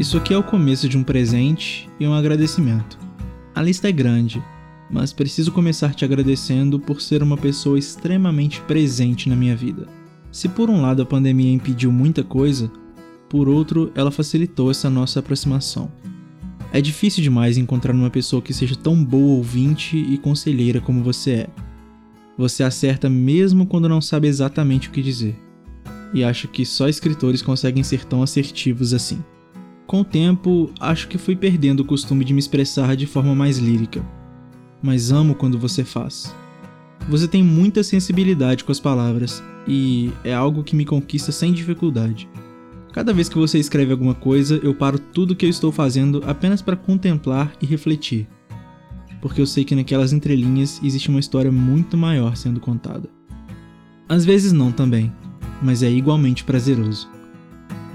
Isso aqui é o começo de um presente e um agradecimento. A lista é grande, mas preciso começar te agradecendo por ser uma pessoa extremamente presente na minha vida. Se por um lado a pandemia impediu muita coisa, por outro ela facilitou essa nossa aproximação. É difícil demais encontrar uma pessoa que seja tão boa ouvinte e conselheira como você é. Você acerta mesmo quando não sabe exatamente o que dizer. E acho que só escritores conseguem ser tão assertivos assim. Com o tempo, acho que fui perdendo o costume de me expressar de forma mais lírica. Mas amo quando você faz. Você tem muita sensibilidade com as palavras e é algo que me conquista sem dificuldade. Cada vez que você escreve alguma coisa, eu paro tudo que eu estou fazendo apenas para contemplar e refletir. Porque eu sei que naquelas entrelinhas existe uma história muito maior sendo contada. Às vezes não também, mas é igualmente prazeroso.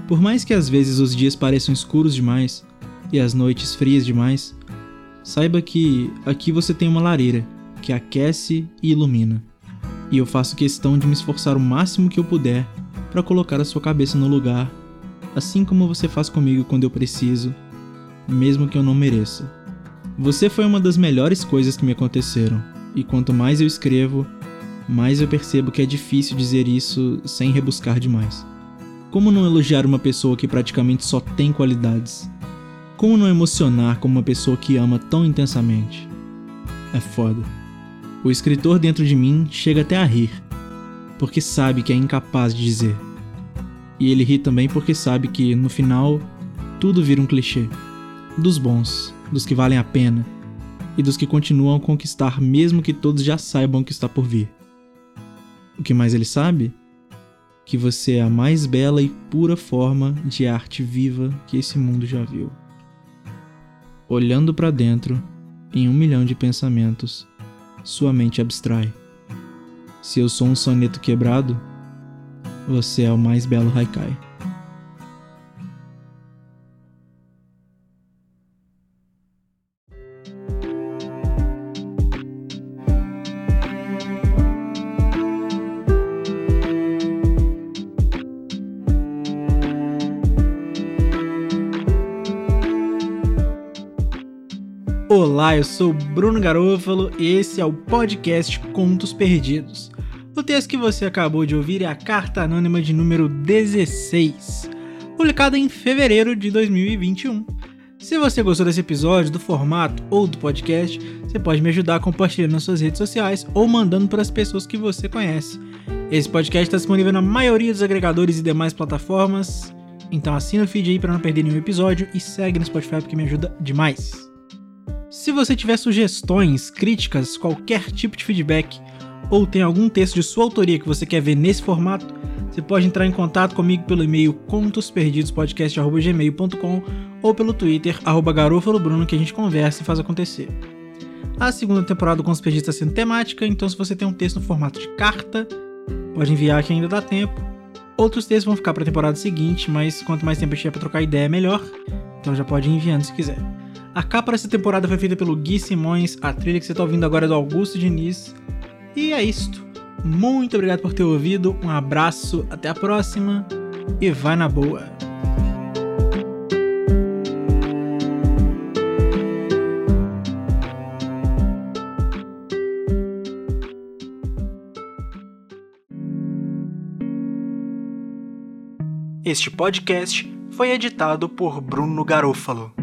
Por mais que às vezes os dias pareçam escuros demais e as noites frias demais, saiba que aqui você tem uma lareira que aquece e ilumina. E eu faço questão de me esforçar o máximo que eu puder para colocar a sua cabeça no lugar, assim como você faz comigo quando eu preciso, mesmo que eu não mereça. Você foi uma das melhores coisas que me aconteceram, e quanto mais eu escrevo, mais eu percebo que é difícil dizer isso sem rebuscar demais. Como não elogiar uma pessoa que praticamente só tem qualidades? Como não emocionar como uma pessoa que ama tão intensamente? É foda. O escritor dentro de mim chega até a rir, porque sabe que é incapaz de dizer. E ele ri também porque sabe que, no final, tudo vira um clichê. Dos bons, dos que valem a pena, e dos que continuam a conquistar mesmo que todos já saibam que está por vir. O que mais ele sabe? Que você é a mais bela e pura forma de arte viva que esse mundo já viu. Olhando para dentro, em um milhão de pensamentos, sua mente abstrai. Se eu sou um soneto quebrado, você é o mais belo haikai. Olá, eu sou Bruno Garofalo e esse é o podcast Contos Perdidos. O texto que você acabou de ouvir é a Carta Anônima de número 16, publicada em fevereiro de 2021. Se você gostou desse episódio, do formato ou do podcast, você pode me ajudar compartilhando nas suas redes sociais ou mandando para as pessoas que você conhece. Esse podcast está disponível na maioria dos agregadores e demais plataformas, então assina o feed aí para não perder nenhum episódio e segue no Spotify porque me ajuda demais. Se você tiver sugestões, críticas, qualquer tipo de feedback ou tem algum texto de sua autoria que você quer ver nesse formato, você pode entrar em contato comigo pelo e-mail contosperdidospodcast.gmail.com ou pelo Twitter, arroba garofalobruno, que a gente conversa e faz acontecer. A segunda temporada do Contos Perdidos está sendo temática, então se você tem um texto no formato de carta, pode enviar que ainda dá tempo. Outros textos vão ficar para a temporada seguinte, mas quanto mais tempo a tiver para trocar ideia, melhor. Então já pode ir enviando se quiser. A capa dessa temporada foi feita pelo Gui Simões, a trilha que você está ouvindo agora é do Augusto Diniz. E é isto. Muito obrigado por ter ouvido, um abraço, até a próxima e vai na boa! Este podcast foi editado por Bruno Garofalo.